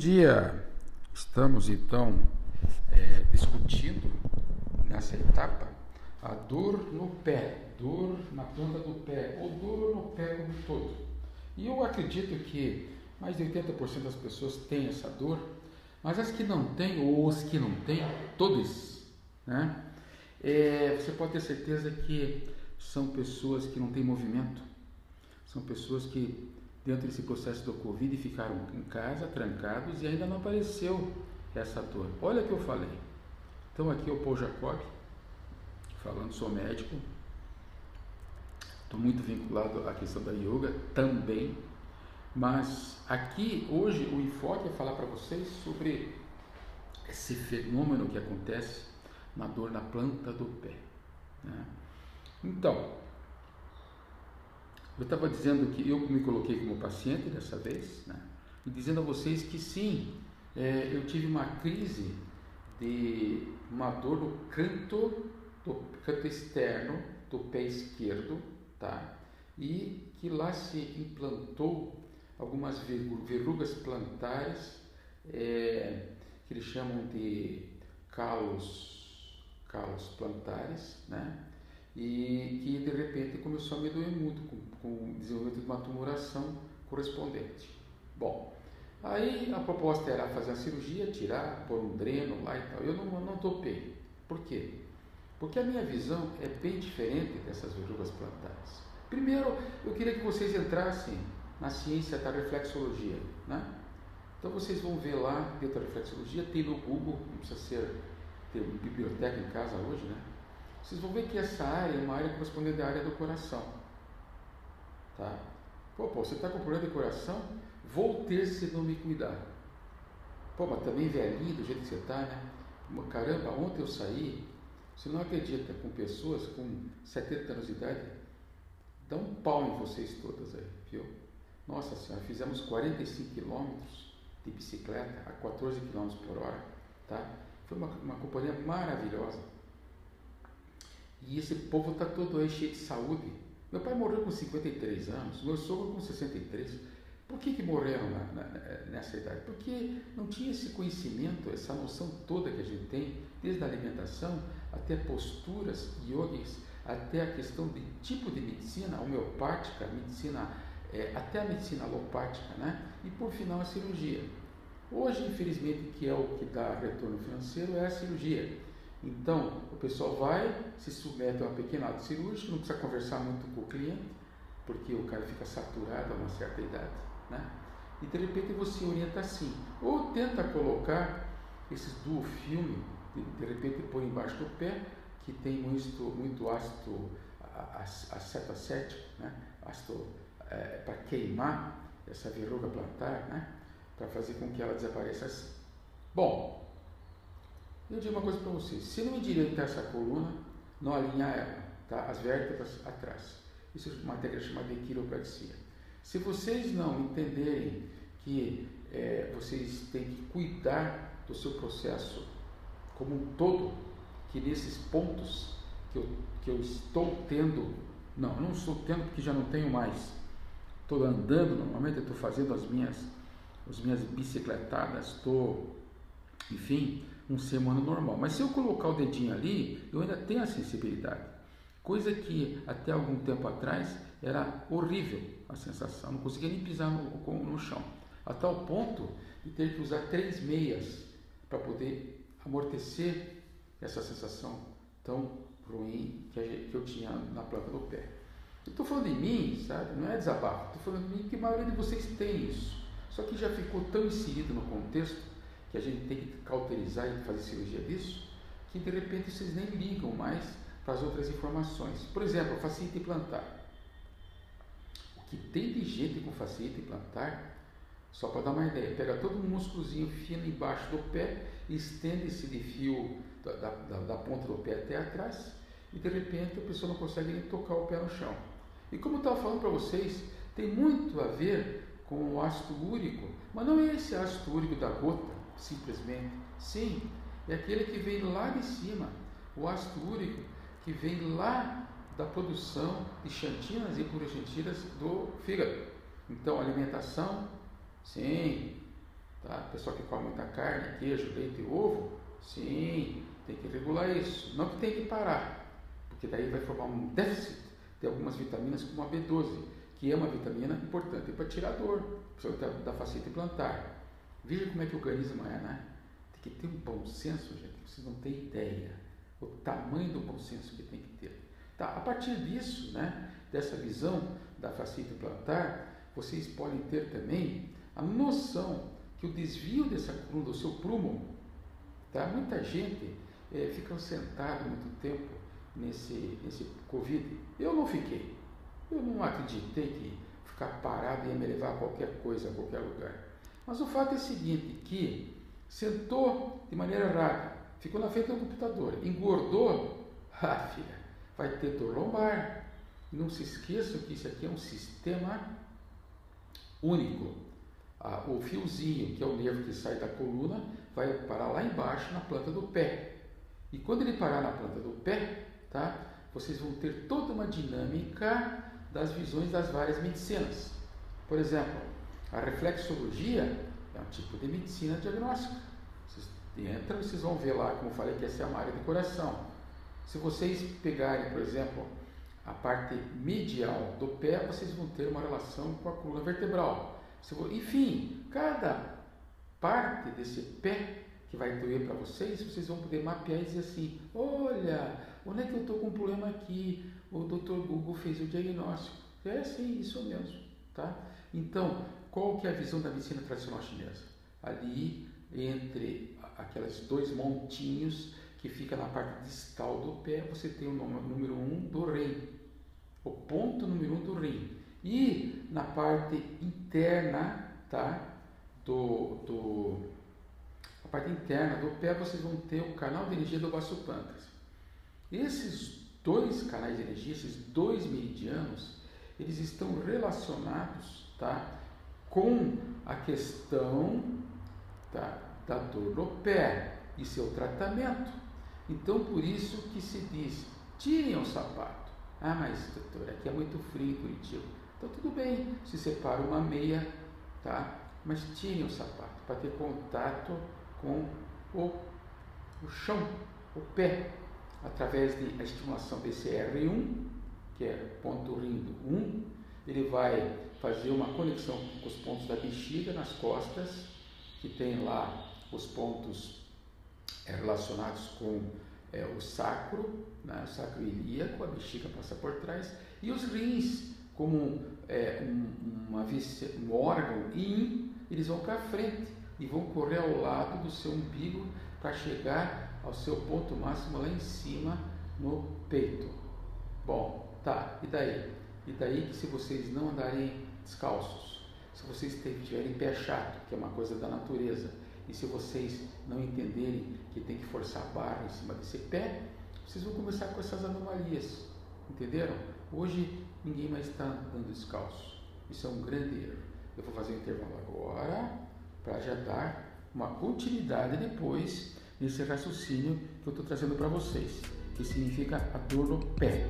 dia! Estamos então é, discutindo nessa etapa a dor no pé, dor na planta do pé, ou dor no pé como um todo. E eu acredito que mais de 80% das pessoas têm essa dor, mas as que não têm, ou os que não têm, todos, né? É, você pode ter certeza que são pessoas que não têm movimento, são pessoas que dentro desse processo do Covid ficaram em casa, trancados, e ainda não apareceu essa dor. Olha o que eu falei. Então aqui é o Paul Jacob, falando, sou médico, estou muito vinculado à questão da yoga também, mas aqui hoje o enfoque é falar para vocês sobre esse fenômeno que acontece na dor na planta do pé. Né? Então, eu estava dizendo que eu me coloquei como paciente dessa vez, né? e dizendo a vocês que sim, é, eu tive uma crise de uma dor no canto, do canto externo do pé esquerdo, tá? E que lá se implantou algumas verrugas plantares, é, que eles chamam de calos, calos plantares, né? E que de repente começou a me doer muito com, com o desenvolvimento de uma tumoração correspondente. Bom, aí a proposta era fazer a cirurgia, tirar, pôr um dreno lá e tal. Eu não, não topei. Por quê? Porque a minha visão é bem diferente dessas verrugas plantares. Primeiro, eu queria que vocês entrassem na ciência da reflexologia, né? Então vocês vão ver lá dentro da reflexologia, tem no Google, não precisa ser ter biblioteca em casa hoje, né? Vocês vão ver que essa área é uma área correspondente à área do coração. Tá? Pô, pô você está com problema de coração? Vou ter se não me cuidar. Pô, mas também velhinho do jeito que você está, né? Caramba, ontem eu saí, você não acredita, com pessoas com 70 anos de idade, dá um pau em vocês todas aí, viu? Nossa senhora, fizemos 45 quilômetros de bicicleta a 14 quilômetros por hora, tá? Foi uma, uma companhia maravilhosa. E esse povo está todo aí cheio de saúde. Meu pai morreu com 53 anos, meu sogro com 63. Por que, que morreram na, na, nessa idade? Porque não tinha esse conhecimento, essa noção toda que a gente tem, desde a alimentação até posturas, yogis, até a questão de tipo de medicina, homeopática, medicina, é, até a medicina alopática, né? E por final a cirurgia. Hoje, infelizmente, que é o que dá retorno financeiro, é a cirurgia. Então, o pessoal vai, se submete a uma pequena ato cirúrgico, não precisa conversar muito com o cliente, porque o cara fica saturado a uma certa idade, né? E de repente você orienta assim, ou tenta colocar esses duofilme, de, de repente põe embaixo do pé, que tem muito, muito ácido acetacético, né? ácido é, para queimar essa verruga plantar, né? para fazer com que ela desapareça assim. Bom, eu digo uma coisa para vocês: se não endireitar essa coluna, não alinhar ela, tá? as vértebras atrás. Isso é uma técnica chamada de quiropraxia. Se vocês não entenderem que é, vocês têm que cuidar do seu processo como um todo, que nesses pontos que eu, que eu estou tendo, não, eu não estou tendo porque já não tenho mais, estou andando normalmente, estou fazendo as minhas, as minhas bicicletadas, estou, enfim, um ser humano normal. Mas se eu colocar o dedinho ali, eu ainda tenho a sensibilidade. Coisa que até algum tempo atrás era horrível a sensação, não conseguia nem pisar no, no chão. A tal ponto de ter que usar três meias para poder amortecer essa sensação tão ruim que eu tinha na planta do pé. Eu estou falando de mim, sabe? Não é desabafo. Estou falando de mim que a maioria de vocês tem isso. Só que já ficou tão inserido no contexto que a gente tem que cauterizar e fazer cirurgia disso, que de repente vocês nem ligam mais para as outras informações. Por exemplo, facite plantar. O que tem de gente com facite plantar, só para dar uma ideia, pega todo um músculozinho fino embaixo do pé, estende esse de fio da, da, da ponta do pé até atrás, e de repente a pessoa não consegue nem tocar o pé no chão. E como eu estava falando para vocês, tem muito a ver com o ácido úrico, mas não é esse ácido úrico da gota, simplesmente. Sim, é aquele que vem lá de cima, o ácido que vem lá da produção de xantinas e plurixantinas do fígado. Então, alimentação, sim, Tá? Pessoal que come muita carne, queijo, leite e ovo, sim, tem que regular isso. Não que tem que parar, porque daí vai formar um déficit de algumas vitaminas, como a B12, que é uma vitamina importante para tirar dor, da, da faceta plantar. Veja como é que o organismo é, né? Tem que ter um bom senso, gente, vocês não têm ideia o tamanho do bom senso que tem que ter. Tá? A partir disso, né, dessa visão da faceta plantar, vocês podem ter também a noção que o desvio dessa coluna, do seu prumo, tá? muita gente é, fica sentado muito tempo nesse, nesse Covid. Eu não fiquei. Eu não acreditei que ficar parado ia me levar a qualquer coisa, a qualquer lugar. Mas o fato é o seguinte, que sentou de maneira errada, ficou na frente do computador, engordou, ah filha, vai ter dor lombar. Não se esqueça que isso aqui é um sistema único. Ah, o fiozinho, que é o nervo que sai da coluna, vai parar lá embaixo na planta do pé. E quando ele parar na planta do pé, tá, vocês vão ter toda uma dinâmica das visões das várias medicinas. Por exemplo, a reflexologia é um tipo de medicina diagnóstica. Vocês entram e vocês vão ver lá, como eu falei, que essa é uma área de coração. Se vocês pegarem, por exemplo, a parte medial do pé, vocês vão ter uma relação com a coluna vertebral. Enfim, cada parte desse pé que vai doer para vocês, vocês vão poder mapear e dizer assim: olha, onde é que eu estou com um problema aqui? O doutor Google fez o diagnóstico. É sim, isso mesmo. Tá? Então, qual que é a visão da medicina tradicional chinesa? Ali, entre aqueles dois montinhos que fica na parte distal do pé, você tem o número 1 um do rim, o ponto número 1 um do rim. E na parte interna, tá? Do, do, a parte interna do pé, vocês vão ter o canal de energia do baço pâncreas. Esses dois canais de energia, esses dois meridianos, eles estão relacionados, tá? Com a questão tá, da dor no pé e seu tratamento. Então, por isso que se diz: tirem o sapato. Ah, mas doutor, aqui é muito frio em Curitiba. Então, tudo bem, se separa uma meia, tá? Mas tirem o sapato para ter contato com o, o chão, o pé, através da estimulação desse R1, que é ponto rindo 1. Ele vai fazer uma conexão com os pontos da bexiga nas costas, que tem lá os pontos é, relacionados com é, o sacro, né, o sacro ilíaco, a bexiga passa por trás, e os rins, como é, um, uma, um órgão in, eles vão para frente e vão correr ao lado do seu umbigo para chegar ao seu ponto máximo lá em cima no peito. Bom, tá, e daí? E daí que se vocês não andarem descalços, se vocês tiverem pé chato, que é uma coisa da natureza, e se vocês não entenderem que tem que forçar a barra em cima desse pé, vocês vão começar com essas anomalias. Entenderam? Hoje ninguém mais está andando descalço. Isso é um grande erro. Eu vou fazer um intervalo agora para já dar uma continuidade depois nesse raciocínio que eu estou trazendo para vocês, que significa a dor no pé.